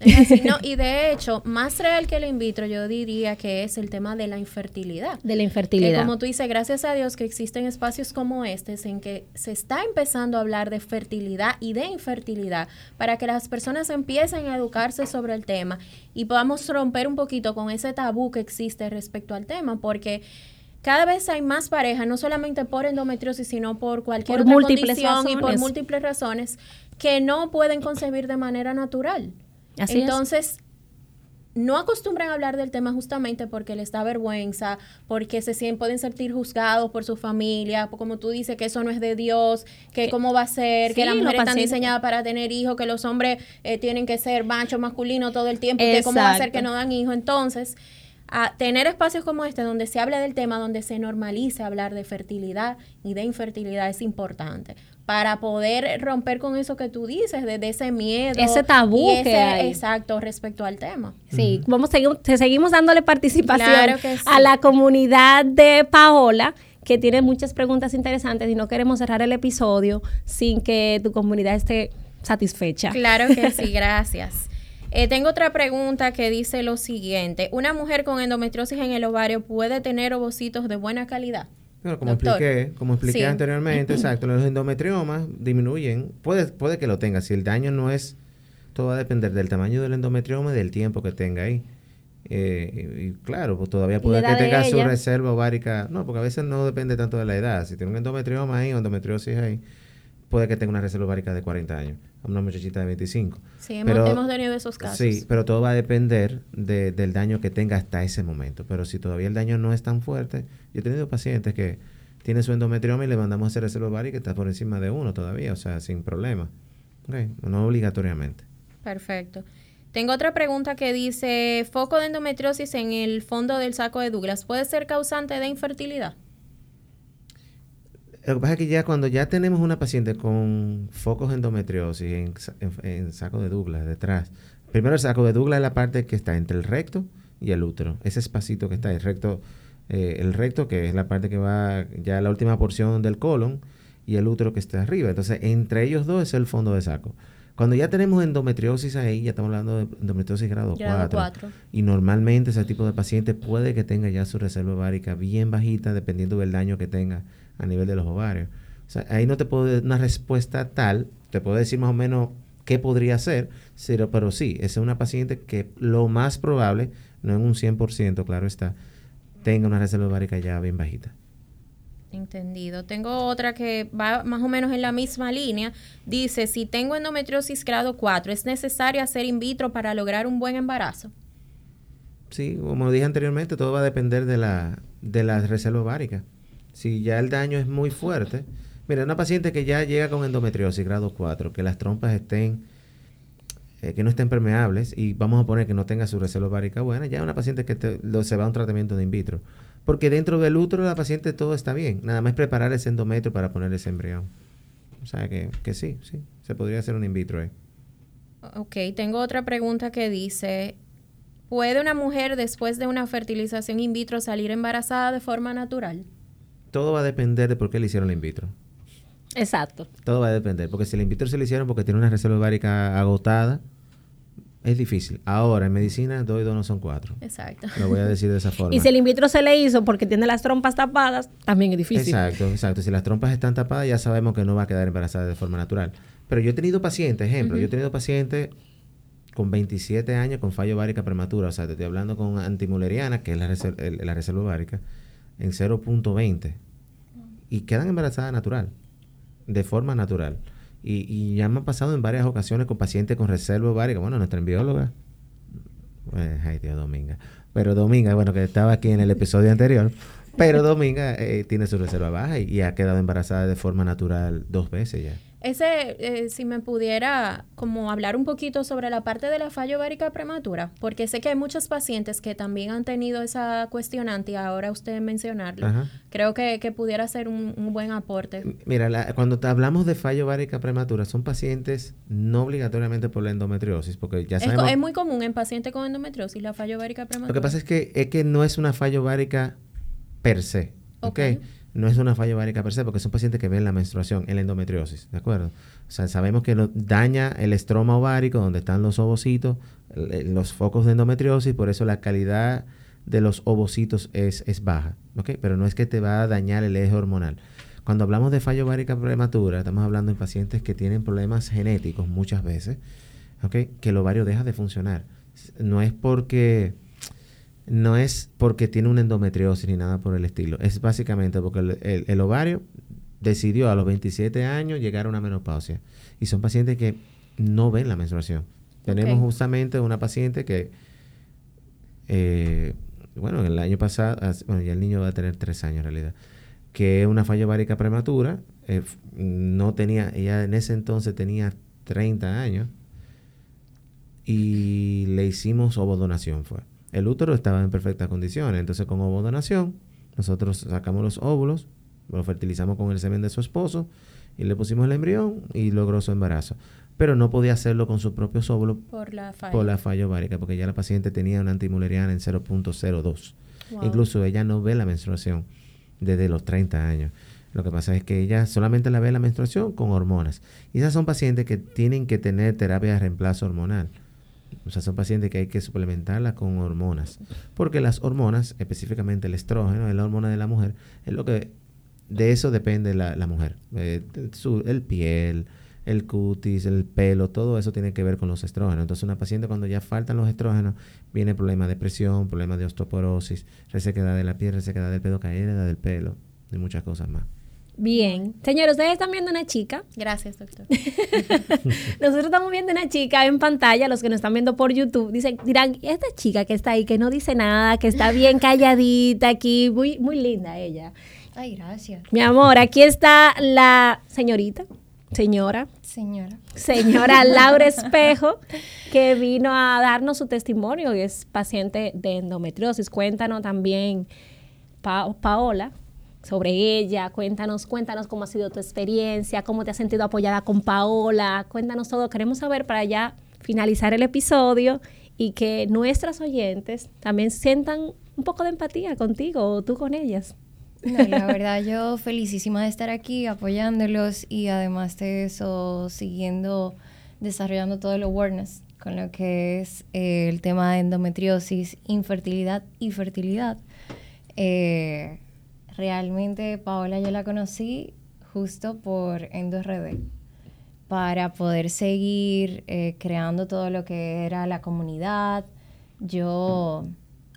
Es así, ¿no? Y de hecho, más real que el in vitro, yo diría que es el tema de la infertilidad. De la Que infertilidad. como tú dices, gracias a Dios que existen espacios como este en que se está empezando a hablar de fertilidad y de infertilidad para que las personas empiecen a educarse sobre el tema y podamos romper un poquito con ese tabú que existe respecto al tema, porque cada vez hay más parejas, no solamente por endometriosis, sino por cualquier Por otra múltiples condición y por múltiples razones que no pueden concebir de manera natural. Así es. Entonces, no acostumbran a hablar del tema justamente porque les da vergüenza, porque se sienten, pueden sentir juzgados por su familia, como tú dices, que eso no es de Dios, que cómo va a ser, que las mujeres están diseñadas para tener hijos, que los hombres eh, tienen que ser machos, masculinos todo el tiempo, que cómo va a ser Exacto. que no dan hijos. Entonces, a tener espacios como este donde se hable del tema, donde se normalice hablar de fertilidad y de infertilidad es importante para poder romper con eso que tú dices, de, de ese miedo. Ese tabú y que hay. Exacto, respecto al tema. Sí, vamos a seguir, te seguimos dándole participación Claro que sí. a la comunidad de Paola, que tiene muchas preguntas interesantes y no queremos cerrar el episodio sin que tu comunidad esté satisfecha. Claro que sí, gracias. Eh, tengo otra pregunta que dice lo siguiente. ¿Una mujer con endometriosis en el ovario puede tener ovocitos de buena calidad? Bueno, como Doctor. expliqué, como expliqué Sí. anteriormente, exacto, los endometriomas disminuyen, puede, puede que lo tenga, si el daño no es, todo va a depender del tamaño del endometrioma y del tiempo que tenga ahí. Eh, y, claro, pues todavía puede que tenga su ella? reserva ovárica, no, porque a veces no depende tanto de la edad, si tiene un endometrioma ahí o endometriosis ahí, puede que tenga una reserva ovárica de 40 años, a una muchachita de 25. Sí, hemos, Pero- hemos tenido esos casos. Sí, pero todo va a depender de- del daño que tenga hasta ese momento. Pero si todavía el daño no es tan fuerte, yo he tenido pacientes que tienen su endometrioma y le mandamos a hacer reserva ovárica que está por encima de uno todavía, o sea, sin problema. No obligatoriamente. Perfecto. Tengo otra pregunta que dice, foco de endometriosis en el fondo del saco de Douglas, ¿puede ser causante de infertilidad? Lo que pasa es que ya cuando ya tenemos una paciente con focos endometriosis en, sa- en- en saco de Douglas detrás, primero el saco de Douglas es la parte que está entre el recto y el útero, ese espacito que está, el recto, eh, el recto que es la parte que va ya la última porción del colon y el útero que está arriba. Entonces, entre ellos dos es el fondo de saco. Cuando ya tenemos endometriosis ahí, ya estamos hablando de endometriosis grado, Grado 4. cuatro. Y normalmente ese tipo de paciente puede que tenga ya su reserva ovárica bien bajita, dependiendo del daño que tenga a nivel de los ovarios. O sea, ahí no te puedo dar una respuesta tal, te puedo decir más o menos qué podría ser, pero, pero sí, esa es una paciente que lo más probable, no en un 100%, claro está, tenga una reserva ovárica ya bien bajita. Entendido. Tengo otra que va más o menos en la misma línea. Dice, si tengo endometriosis grado 4, ¿es necesario hacer in vitro para lograr un buen embarazo? Sí, como dije anteriormente, todo va a depender de la, de la reserva ovárica. Si ya el daño es muy fuerte, mira, una paciente que ya llega con endometriosis grado 4, que las trompas estén, eh, que no estén permeables, y vamos a poner que no tenga su reserva ovárica buena, ya una paciente que te- se va a un tratamiento de in vitro. Porque dentro del útero la paciente todo está bien, nada más preparar ese endometrio para poner ese embrión. O sea que, que sí, sí, se podría hacer un in vitro ahí. Ok, tengo otra pregunta que dice, ¿puede una mujer después de una fertilización in vitro salir embarazada de forma natural? Todo va a depender de por qué le hicieron la in vitro. Exacto. Todo va a depender, porque si el in vitro se le hicieron porque tiene una reserva ovárica agotada, es difícil. Ahora, en medicina, dos y dos no son cuatro. Exacto. Lo voy a decir de esa forma. Y si el in vitro se le hizo porque tiene las trompas tapadas, también es difícil. Exacto, exacto. Si las trompas están tapadas, ya sabemos que no va a quedar embarazada de forma natural. Pero yo he tenido pacientes, ejemplo, yo he tenido pacientes con 27 años con fallo ovárica prematura, o sea, te estoy hablando con antimuleriana, que es la, reser- el- la reserva ovárica, en 0.20. Y quedan embarazadas natural, de forma natural. Y, y ya me ha pasado en varias ocasiones con pacientes con reserva ovárica. Bueno, nuestra embrióloga, eh, ay Dios, Dominga. Pero Dominga, bueno, que estaba aquí en el episodio anterior, pero Dominga eh, tiene su reserva baja y, y ha quedado embarazada de forma natural dos veces ya. Ese, eh, si me pudiera como hablar un poquito sobre la parte de la falla ovárica prematura, porque sé que hay muchos pacientes que también han tenido esa cuestionante y ahora usted mencionarlo. Ajá. Creo que, que pudiera ser un, un buen aporte. Mira, la- cuando te hablamos de fallo ovárica prematura, son pacientes no obligatoriamente por la endometriosis, porque ya Es, sabemos... es muy común en pacientes con endometriosis la falla ovárica prematura. Lo que pasa es que, es que no es una falla ovárica per se, ¿ok? Ok. No es una falla ovárica per se, porque son pacientes que ven la menstruación en la endometriosis, ¿de acuerdo? Sabemos que daña el estroma ovárico, donde están los ovocitos, los focos de endometriosis, por eso la calidad de los ovocitos es, es baja, ¿ok? Pero no es que te va a dañar el eje hormonal. Cuando hablamos de falla ovárica prematura, estamos hablando de pacientes que tienen problemas genéticos muchas veces, ¿ok? Que el ovario deja de funcionar. No es porque no es porque tiene una endometriosis ni nada por el estilo. Es básicamente porque el, el- el ovario decidió a los 27 años llegar a una menopausia. Y son pacientes que no ven la menstruación. Tenemos justamente una paciente que, eh, bueno, el año pasado, as- bueno, ya el niño va a tener tres años en realidad, que es una falla ovárica prematura. eh, no tenía, ella en ese entonces tenía 30 años y le hicimos ovodonación fue. El útero estaba en perfectas condiciones, entonces con ovodonación nosotros sacamos los óvulos, lo fertilizamos con el semen de su esposo y le pusimos el embrión y logró su embarazo. Pero no podía hacerlo con sus propios óvulos por la falla. por la falla ovárica, porque ya la paciente tenía una antimuleriana en 0.02. Wow. Incluso ella no ve la menstruación desde los 30 años. Lo que pasa es que ella solamente la ve la menstruación con hormonas. Y esas son pacientes que tienen que tener terapia de reemplazo hormonal. O sea, son pacientes que hay que suplementarlas con hormonas. Porque las hormonas, específicamente el estrógeno, es la hormona de la mujer, es lo que de eso depende la, la mujer. Eh, su- el piel, el cutis, el pelo, todo eso tiene que ver con los estrógenos. Entonces, una paciente cuando ya faltan los estrógenos, viene problema de presión, problema de osteoporosis, resequedad de la piel, resequedad del pelo, caída del pelo y muchas cosas más. Bien. Señores, ustedes están viendo una chica. Gracias, doctor. Nosotros estamos viendo una chica en pantalla, los que nos están viendo por YouTube, dicen, dirán, esta chica que está ahí, que no dice nada, que está bien calladita aquí, muy, muy linda ella. Ay, gracias. Mi amor, aquí está la señorita. señora, Señora. señora Laura Espejo, que vino a darnos su testimonio y es paciente de endometriosis. Cuéntanos también, Pa- Paola, sobre ella. Cuéntanos, cuéntanos cómo ha sido tu experiencia, cómo te has sentido apoyada con Paola. Cuéntanos todo. Queremos saber para ya finalizar el episodio y que nuestras oyentes también sientan un poco de empatía contigo o tú con ellas. No, la verdad, yo felicísima de estar aquí apoyándolos y además de eso, siguiendo desarrollando todo el awareness con lo que es eh, el tema de endometriosis, infertilidad y fertilidad. Eh, realmente, Paola, yo la conocí justo por EndoRD para poder seguir eh, creando todo lo que era la comunidad. Yo,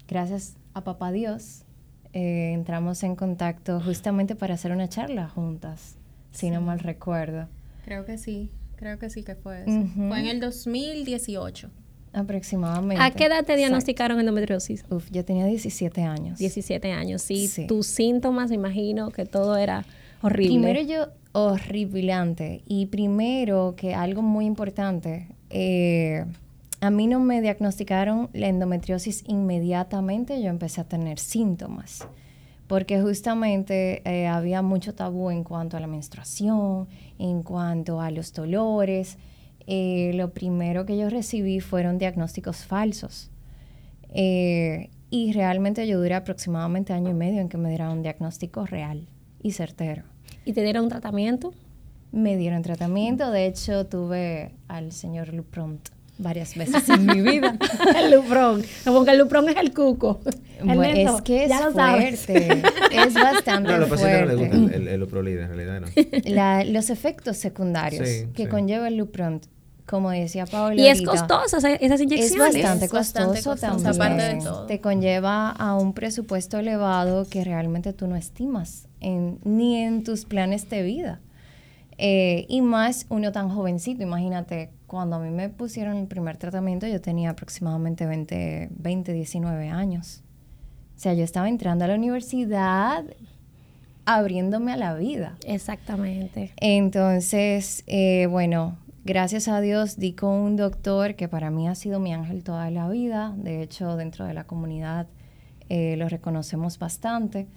gracias a Papá Dios, eh, entramos en contacto justamente para hacer una charla juntas, si no mal recuerdo. Creo que sí, creo que sí que fue eso. Fue en el 2018. Aproximadamente. ¿A qué edad te Exacto. diagnosticaron endometriosis? Uf, yo tenía 17 años. 17 años, sí. Sí. Tus síntomas, me imagino que todo era horrible. Primero yo, horripilante. Y primero que algo muy importante, eh, a mí no me diagnosticaron la endometriosis inmediatamente, yo empecé a tener síntomas. Porque justamente eh, había mucho tabú en cuanto a la menstruación, en cuanto a los dolores. Eh, lo primero que yo recibí fueron diagnósticos falsos. Eh, y realmente yo duré aproximadamente año y medio en que me dieran un diagnóstico real y certero. ¿Y te dieron un tratamiento? Me dieron tratamiento, de hecho tuve al señor Lupront varias veces en mi vida. el Lupron. Porque el Lupron es el cuco. Bueno, es que es ya lo sabes. fuerte, es bastante No, a los pacientes no fuerte. gusta el, el, el Uprolid, en realidad, ¿no? La- los efectos secundarios Sí, que sí. conlleva el Lupront, como decía Paola Y es costosa esa- esas Es inyecciones. bastante Es bastante costoso costoso, también. aparte de todo. Te conlleva a un presupuesto elevado que realmente tú no estimas en- ni en tus planes de vida. Eh, y más uno tan jovencito, imagínate, cuando a mí me pusieron el primer tratamiento yo tenía aproximadamente 20, 20 19 años. O sea, yo estaba entrando a la universidad abriéndome a la vida. Exactamente. Entonces, eh, bueno, gracias a Dios di con un doctor que para mí ha sido mi ángel toda la vida. De hecho, dentro de la comunidad eh, lo reconocemos bastante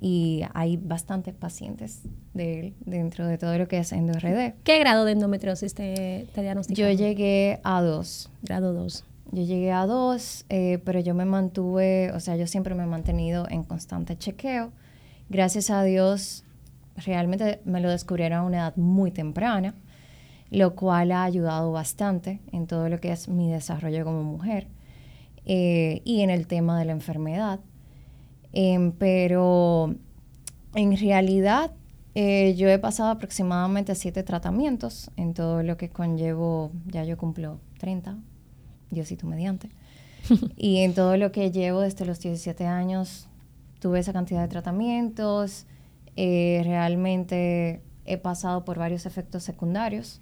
y hay bastantes pacientes de él dentro de todo lo que es EndoRD. ¿Qué grado de endometriosis te, te Yo diagnosticaron? llegué a dos. Grado 2. Yo llegué a dos, eh, pero yo me mantuve, o sea, yo siempre me he mantenido en constante chequeo. Gracias a Dios, realmente me lo descubrieron a una edad muy temprana, lo cual ha ayudado bastante en todo lo que es mi desarrollo como mujer eh, y en el tema de la enfermedad. Em, pero en realidad eh, yo he pasado aproximadamente siete tratamientos en todo lo que conllevo, ya yo cumplo 30, Diosito mediante. y en todo lo que llevo desde los 17 años, tuve esa cantidad de tratamientos. eh, realmente he pasado por varios efectos secundarios.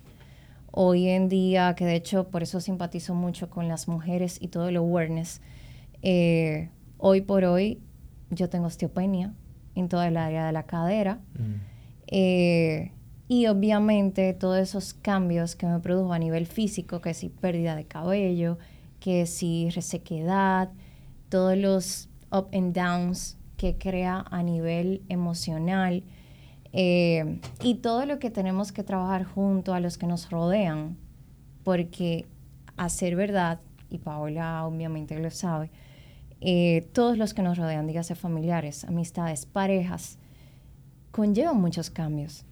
Hoy en día, que de hecho por eso simpatizo mucho con las mujeres y todo el awareness, eh, hoy por hoy yo tengo osteopenia en toda el área de la cadera. Eh, y obviamente todos esos cambios que me produjo a nivel físico, que si pérdida de cabello, que si resequedad, todos los up and downs que crea a nivel emocional eh, y todo lo que tenemos que trabajar junto a los que nos rodean, porque a ser verdad, y Paola obviamente lo sabe, eh, todos los que nos rodean, dígase familiares, amistades, parejas, conllevan muchos cambios.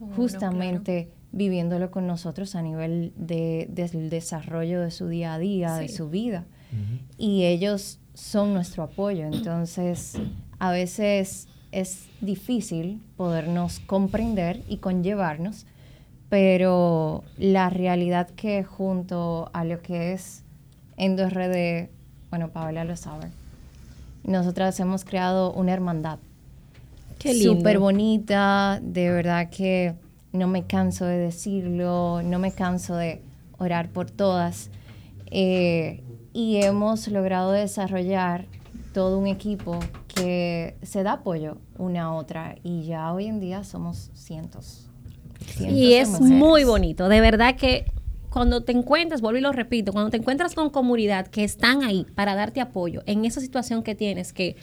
No, Justamente viviéndolo con nosotros a nivel de, del desarrollo de su día a día, de Sí. su vida. Y ellos son nuestro apoyo. Entonces, a veces es difícil podernos comprender y conllevarnos, pero la realidad que junto a lo que es EndoRD, bueno, Paola lo sabe, nosotras hemos creado una hermandad Qué lindo. súper bonita, de verdad que no me canso de decirlo, no me canso de orar por todas. Eh, y hemos logrado desarrollar todo un equipo que se da apoyo una a otra y ya hoy en día somos cientos. cientos Y es mujeres. muy bonito, de verdad que cuando te encuentras, vuelvo y lo repito, cuando te encuentras con comunidad que están ahí para darte apoyo en esa situación que tienes, que,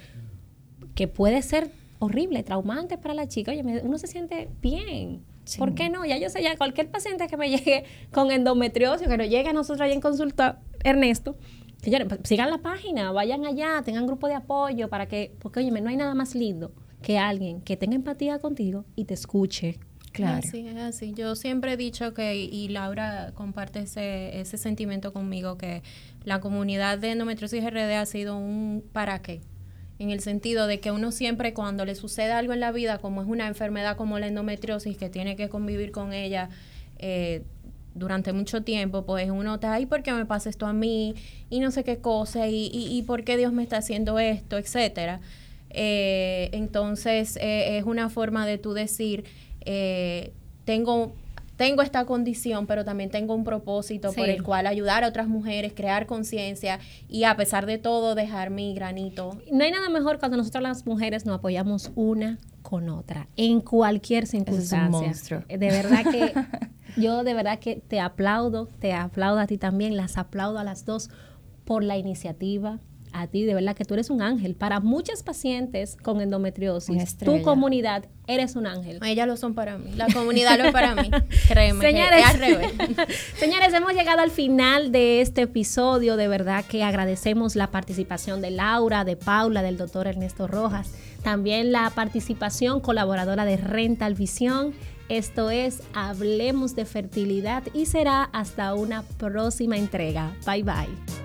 que puede ser horrible, traumante para la chica, oye, uno se siente bien. Sí. ¿Por qué no? Ya yo sé, ya cualquier paciente que me llegue con endometriosis, que nos llegue a nosotros ahí en consulta, Ernesto, señores, pues, sigan la página, vayan allá, tengan grupo de apoyo para que, porque oye, no hay nada más lindo que alguien que tenga empatía contigo y te escuche. Claro. Es así. Yo siempre he dicho que, y Laura comparte ese, ese sentimiento conmigo, que la comunidad de endometriosis RD ha sido un para qué. En el sentido de que uno siempre cuando le sucede algo en la vida, como es una enfermedad como la endometriosis, que tiene que convivir con ella eh, durante mucho tiempo, pues uno está, ay, ¿por qué me pasa esto a mí? Y no sé qué cosa, y, y, y por qué Dios me está haciendo esto, etcétera. Eh, entonces, eh, es una forma de tú decir, eh, tengo, tengo esta condición, pero también tengo un propósito por el cual ayudar a otras mujeres, crear conciencia y a pesar de todo dejar mi granito. No hay nada mejor cuando nosotros las mujeres nos apoyamos una con otra, en cualquier circunstancia. monstruo. De verdad que yo de verdad que te aplaudo, te aplaudo a ti también, las aplaudo a las dos por la iniciativa. A ti, de verdad que tú eres un ángel. Para muchas pacientes con endometriosis, tu comunidad, eres un ángel. Ellas lo son para mí, la comunidad lo es para mí, créeme, que Señores, es al revés. Señores, hemos llegado al final de este episodio. De verdad que agradecemos la participación de Laura, de Paula, del doctor Ernesto Rojas. También la participación colaboradora de Rental Visión. Esto es Hablemos de Fertilidad y será hasta una próxima entrega. Bye bye.